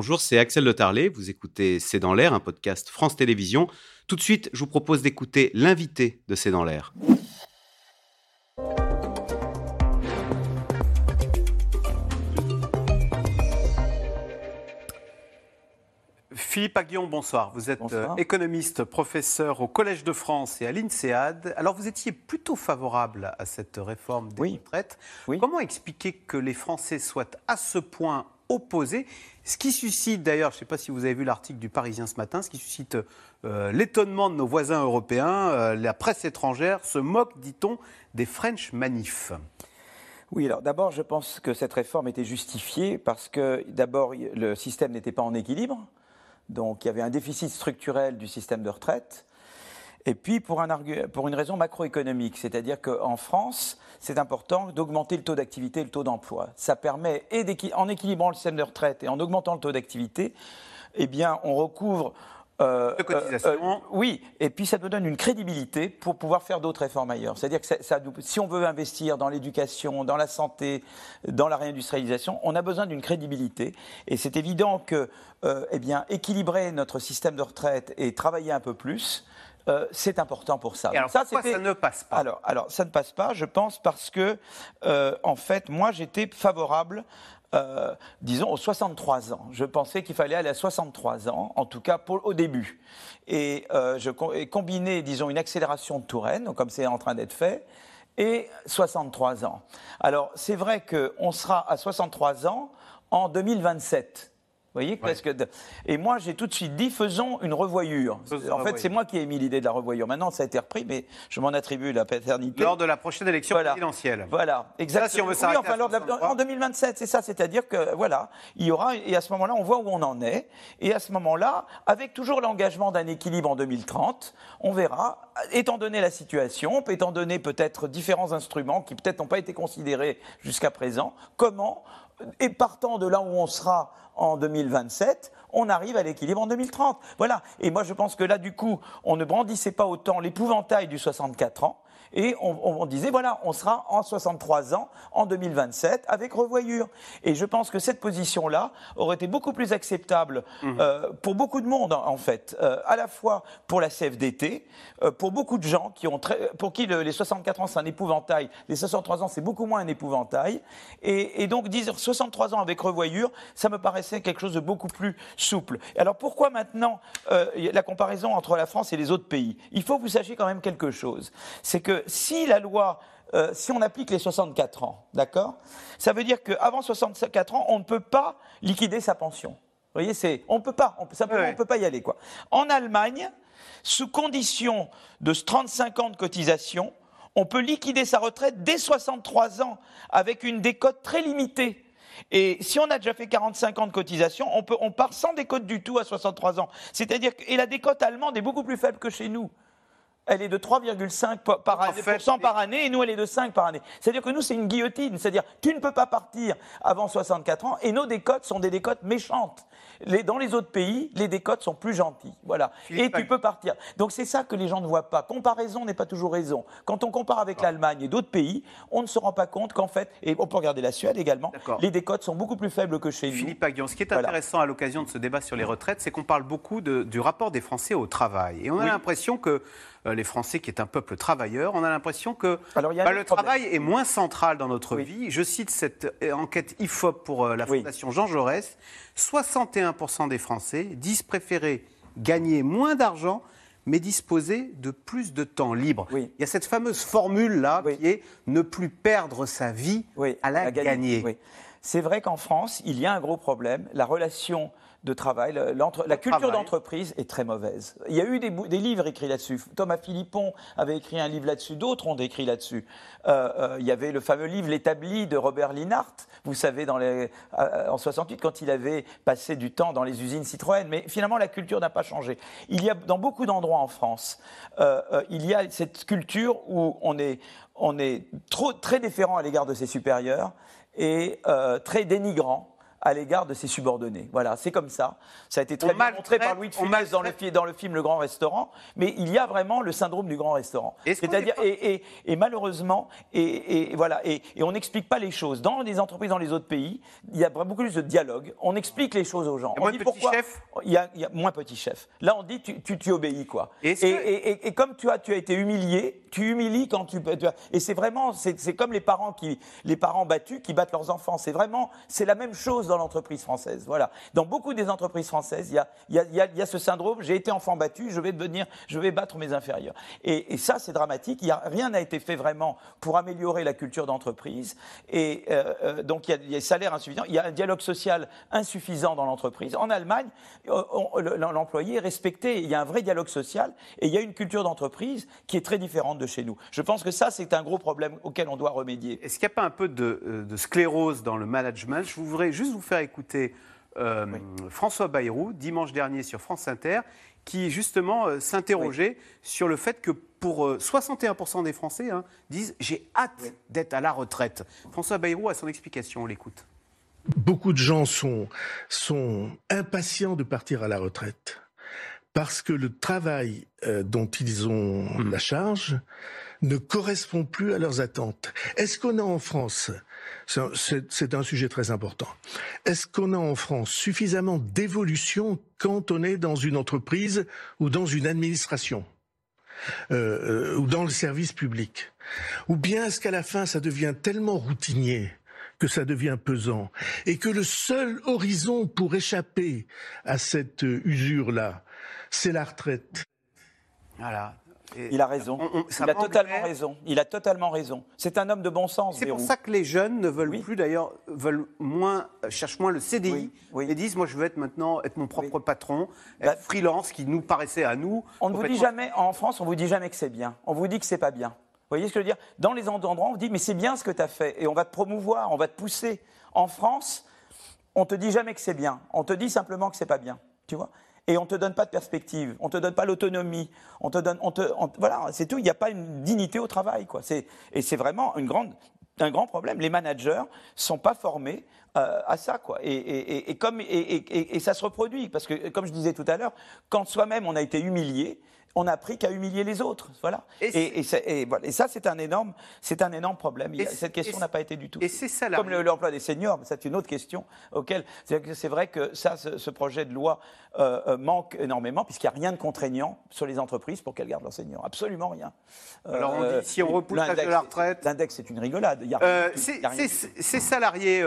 bonjour, c'est Axel Le Tarlet. Vous écoutez C'est dans l'air, un podcast France Télévisions. Tout de suite, je vous propose d'écouter l'invité de C'est dans l'air. Philippe Aguillon, bonsoir. Vous êtes euh, économiste, professeur au Collège de France et à l'INSEAD. Alors, vous étiez plutôt favorable à cette réforme des retraites. Comment expliquer que les Français soient à ce point opposés Ce qui suscite d'ailleurs, je ne sais pas si vous avez vu l'article du Parisien ce matin, ce qui suscite euh, l'étonnement de nos voisins européens. Euh, la presse étrangère se moque, dit-on, des French Manifs. Oui, alors d'abord, je pense que cette réforme était justifiée parce que d'abord, le système n'était pas en équilibre. Donc il y avait un déficit structurel du système de retraite. Et puis pour, une raison macroéconomique, c'est-à-dire qu'en France, c'est important d'augmenter le taux d'activité et le taux d'emploi. Ça permet, en équilibrant le système de retraite et en augmentant le taux d'activité, eh bien, on recouvre euh, de cotisation. Euh, euh, oui, et puis ça nous donne une crédibilité pour pouvoir faire d'autres réformes ailleurs. C'est-à-dire que ça, si on veut investir dans l'éducation, dans la santé, dans la réindustrialisation, on a besoin d'une crédibilité. Et c'est évident que, eh bien, équilibrer notre système de retraite et travailler un peu plus, c'est important pour ça. Et alors ça, pourquoi ça ne passe pas? Alors, alors, ça ne passe pas, je pense, parce que, en fait, moi, j'étais favorable euh, disons, aux 63 ans. Je pensais qu'il fallait aller à 63 ans, en tout cas pour, au début. Et, euh, je, combiner, disons, une accélération de Touraine, comme c'est en train d'être fait, et 63 ans. Alors, c'est vrai qu'on sera à 63 ans en 2027 voyez que Et moi, j'ai tout de suite dit, faisons une revoyure. En fait, c'est moi qui ai mis l'idée de la revoyure. Maintenant, ça a été repris, mais je m'en attribue la paternité. Lors de la prochaine élection présidentielle. Voilà, exactement. si on veut enfin, en 2027, c'est ça. C'est-à-dire que, voilà, il y aura, et à ce moment-là, on voit où on en est. Et à ce moment-là, avec toujours l'engagement d'un équilibre en 2030, on verra, étant donné la situation, étant donné peut-être différents instruments qui peut-être n'ont pas été considérés jusqu'à présent, comment, et partant de là où on sera en 2027, on arrive à l'équilibre en 2030. Voilà. Et moi, je pense que là, du coup, on ne brandissait pas autant l'épouvantail du 64 ans, et on, disait, voilà, on sera en 63 ans en 2027 avec revoyure. Et je pense que cette position-là aurait été beaucoup plus acceptable mmh. euh, pour beaucoup de monde, en fait, euh, à la fois pour la CFDT, euh, pour beaucoup de gens qui ont très, pour qui les 64 ans c'est un épouvantail, les 63 ans c'est beaucoup moins un épouvantail. Et, et, donc dire 63 ans avec revoyure, ça me paraissait quelque chose de beaucoup plus souple. Alors pourquoi maintenant la comparaison entre la France et les autres pays? Il faut que vous sachiez quand même quelque chose. C'est que si la loi, euh, si on applique les 64 ans, d'accord Ça veut dire qu'avant 64 ans, on ne peut pas liquider sa pension. Vous voyez, c'est, on ne peut pas, on, ne peut pas y aller. Quoi. En Allemagne, sous condition de 35 ans de cotisation, on peut liquider sa retraite dès 63 ans avec une décote très limitée. Et si on a déjà fait 45 ans de cotisation, on, peut, on part sans décote du tout à 63 ans. C'est-à-dire que et la décote allemande est beaucoup plus faible que chez nous elle est de 3,5 par année, par année, et nous, elle est de 5 par année. C'est-à-dire que nous, c'est une guillotine. C'est-à-dire, tu ne peux pas partir avant 64 ans, et nos décotes sont des décotes méchantes. dans les autres pays, les décotes sont plus gentilles. Voilà. et tu peux partir. Donc, c'est ça que les gens ne voient pas. Comparaison n'est pas toujours raison. Quand on compare avec l'Allemagne et d'autres pays, on ne se rend pas compte qu'en fait, et on peut regarder la Suède également, les décotes sont beaucoup plus faibles que chez nous. Philippe Aguillon, ce qui est intéressant à l'occasion de ce débat sur les retraites, c'est qu'on parle beaucoup du rapport des Français au travail. Et on a l'impression que les Français, qui est un peuple travailleur, on a l'impression que bah, le travail est moins central dans notre vie. Je cite cette euh, enquête IFOP pour euh, la Fondation Jean Jaurès. 61% des Français disent préférer gagner moins d'argent mais disposer de plus de temps libre. Il y a cette fameuse formule-là qui est ne plus perdre sa vie à la, gagner. C'est vrai qu'en France, il y a un gros problème. La relation de travail. La culture d'entreprise est très mauvaise. Il y a eu des, livres écrits là-dessus. Thomas Philippon avait écrit un livre là-dessus, d'autres ont écrit là-dessus. Euh, euh, il y avait le fameux livre L'établi de Robert Linhart, vous savez, dans les, euh, en 68, quand il avait passé du temps dans les usines Citroën. Mais finalement, la culture n'a pas changé. Il y a dans beaucoup d'endroits en France, il y a cette culture où on est, on est trop, très déférent à l'égard de ses supérieurs et très dénigrant à l'égard de ses subordonnés. Voilà, c'est comme ça. Ça a été très bien montré par Louis de Funès dans le, dans le film Le Grand Restaurant, mais il y a vraiment le syndrome du grand restaurant. C'est-à-dire, et, malheureusement, et, voilà, et, on n'explique pas les choses. Dans les entreprises, dans les autres pays, il y a beaucoup plus de dialogue. On explique les choses aux gens. Il y a moins de petits chefs? Il y, a, moins petits chefs. Là, on dit tu, tu, obéis, quoi. Et, comme tu as, tu as été humilié, tu humilies quand tu. tu et c'est vraiment, c'est comme les parents qui, les parents battus qui battent leurs enfants. C'est vraiment, c'est la même chose dans l'entreprise française. Voilà. Dans beaucoup des entreprises françaises, il y a, ce syndrome. J'ai été enfant battu, je vais devenir, je vais battre mes inférieurs. Et, ça, c'est dramatique. Y a, rien n'a été fait vraiment pour améliorer la culture d'entreprise. Et euh, euh, donc, il y, a, des salaires insuffisants. Il y a un dialogue social insuffisant dans l'entreprise. En Allemagne, l'employé est respecté. Il y a un vrai dialogue social et il y a une culture d'entreprise qui est très différente de chez nous. Je pense que ça, c'est un gros problème auquel on doit remédier. Est-ce qu'il n'y a pas un peu de, euh, sclérose dans le management? Je voudrais juste faire écouter euh, François Bayrou, dimanche dernier sur France Inter, qui justement euh, s'interrogeait sur le fait que pour 61% des Français hein, disent j'ai hâte d'être à la retraite. François Bayrou a son explication, on l'écoute. Beaucoup de gens sont, sont impatients de partir à la retraite parce que le travail dont ils ont mmh. la charge ne correspond plus à leurs attentes. Est-ce qu'on a en France, c'est un sujet très important, est-ce qu'on a en France suffisamment d'évolution quand on est dans une entreprise ou dans une administration euh, euh, ou dans le service public? Ou bien est-ce qu'à la fin ça devient tellement routinier que ça devient pesant et que le seul horizon pour échapper à cette usure-là, c'est la retraite? Voilà il a raison. il a totalement raison. Il a totalement raison. C'est un homme de bon sens. C'est pour ça que les jeunes ne veulent plus, d'ailleurs, veulent moins, cherchent moins le CDI et disent moi je veux être maintenant être mon propre patron, être bah, freelance, qui nous paraissait à nous. On ne vous dit jamais en France, on vous dit jamais que c'est bien. On vous dit que c'est pas bien. Vous voyez ce que je veux dire? Dans les endroits, on vous dit mais c'est bien ce que tu as fait et on va te promouvoir, on va te pousser. En France, on te dit jamais que c'est bien. On te dit simplement que c'est pas bien. Tu vois? Et on ne te donne pas de perspective, on ne te donne pas l'autonomie, on te donne, on te, voilà, c'est tout. Il n'y a pas une dignité au travail, quoi. et c'est vraiment un grand problème. Les managers sont pas formés euh, à ça, quoi. Et, et, ça se reproduit parce que, comme je disais tout à l'heure, quand soi-même on a été humilié, on n'a appris qu'à humilier les autres. Voilà. Et, ça, c'est un énorme, c'est un énorme problème. cette question n'a pas été du tout. Et c'est ça, Comme l'emploi des seniors, c'est une autre question auquel c'est vrai que ça, ce, projet de loi euh, euh, manque énormément puisqu'il n'y a rien de contraignant sur les entreprises pour qu'elles gardent leurs seniors. Absolument rien. Euh, Alors on dit si on repousse l'âge de la retraite, l'index c'est une rigolade. ces salariés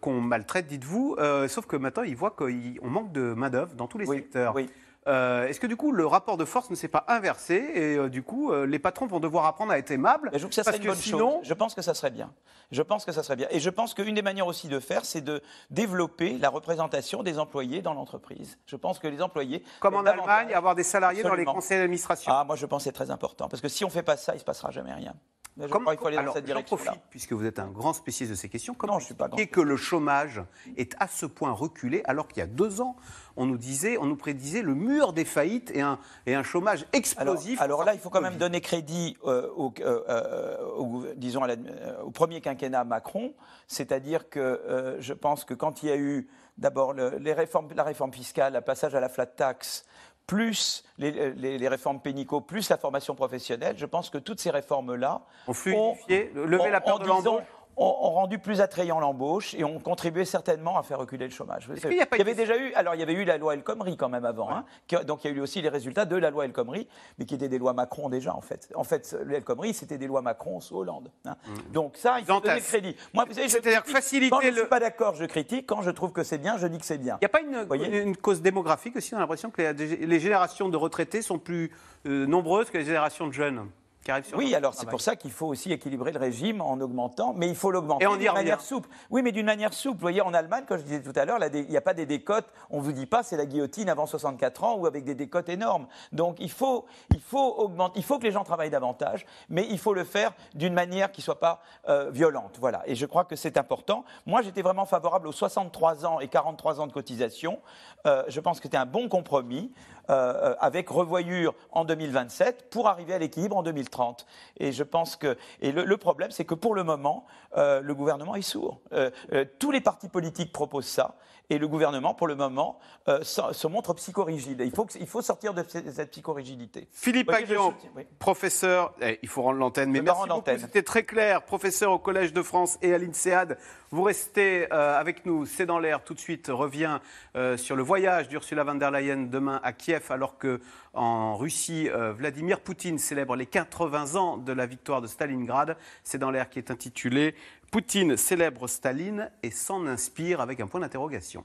qu'on maltraite, dites-vous, sauf que maintenant ils voient qu'on manque de main d'œuvre dans tous les secteurs. Oui. Euh, est-ce que du coup le rapport de force ne s'est pas inversé et euh, du coup euh, les patrons vont devoir apprendre à être aimables Je que ça serait une bonne sinon... Je pense que ça serait bien. Je pense que ça serait bien. Et je pense qu'une des manières aussi de faire, c'est de développer la représentation des employés dans l'entreprise. Je pense que les employés. Comme en Allemagne, avoir des salariés dans les conseils d'administration. Ah, moi je pense que c'est très important parce que si on ne fait pas ça, il ne se passera jamais rien. Je crois qu'il faut aller dans cette direction. Profite, puisque vous êtes un grand spécialiste de ces questions. Comment non, je suis pas grand. que le chômage est à ce point reculé alors qu'il y a deux ans, on nous disait, on nous prédisait le mur des faillites et un, et un chômage explosif. Alors, là, il faut quand même donner crédit euh, au, euh, euh, disons au premier quinquennat Macron, c'est-à-dire que je pense que quand il y a eu d'abord les réformes, la réforme fiscale, le passage à la flat tax, plus les, réformes pénicaux, plus la formation professionnelle, je pense que toutes ces réformes-là ont fluidifié, levé la peur de ont, rendu plus attrayant l'embauche et ont contribué certainement à faire reculer le chômage. Il y, avait déjà eu, alors il y avait eu la loi El Khomri quand même avant, hein, donc il y a eu aussi les résultats de la loi El Khomri, mais qui étaient des lois Macron déjà en fait. En fait, le El Khomri c'était des lois Macron sous Hollande. Hein. Mm. Donc ça, il faut donner le crédit. Moi, vous savez, je faciliter quand je ne suis pas d'accord, je critique. Quand je trouve que c'est bien, je dis que c'est bien. Il n'y a pas une, une, cause démographique aussi On a l'impression que les, générations de retraités sont plus euh, nombreuses que les générations de jeunes oui, alors c'est pour ça qu'il faut aussi équilibrer le régime en augmentant, mais il faut l'augmenter d'une manière souple. Oui, mais d'une manière souple. Vous voyez, en Allemagne, comme je disais tout à l'heure, il n'y a pas des décotes, on ne vous dit pas c'est la guillotine avant 64 ans ou avec des décotes énormes. Donc il faut, il faut augmenter, il faut que les gens travaillent davantage, mais il faut le faire d'une manière qui ne soit pas euh, violente. Voilà, et je crois que c'est important. Moi, j'étais vraiment favorable aux 63 ans et 43 ans de cotisation. Euh, je pense que c'était un bon compromis euh, avec revoyure en 2027 pour arriver à l'équilibre en 2030. 1930. Et je pense que et le, problème, c'est que pour le moment, euh, le gouvernement est sourd. Euh, euh, tous les partis politiques proposent ça, et le gouvernement, pour le moment, se, montre psychorigide. Il faut, il faut sortir de cette psychorigidité. Philippe Aguillon, professeur, eh, il faut rendre l'antenne, mais merci beaucoup, c'était très clair, professeur au Collège de France et à l'INSEAD. Vous restez avec nous, c'est dans l'air, tout de suite revient sur le voyage d'Ursula von der Leyen demain à Alors que en Russie, Vladimir Poutine célèbre les 80 ans de la victoire de Stalingrad. C'est dans l'air qui est intitulé Poutine célèbre Staline et s'en inspire avec un point d'interrogation.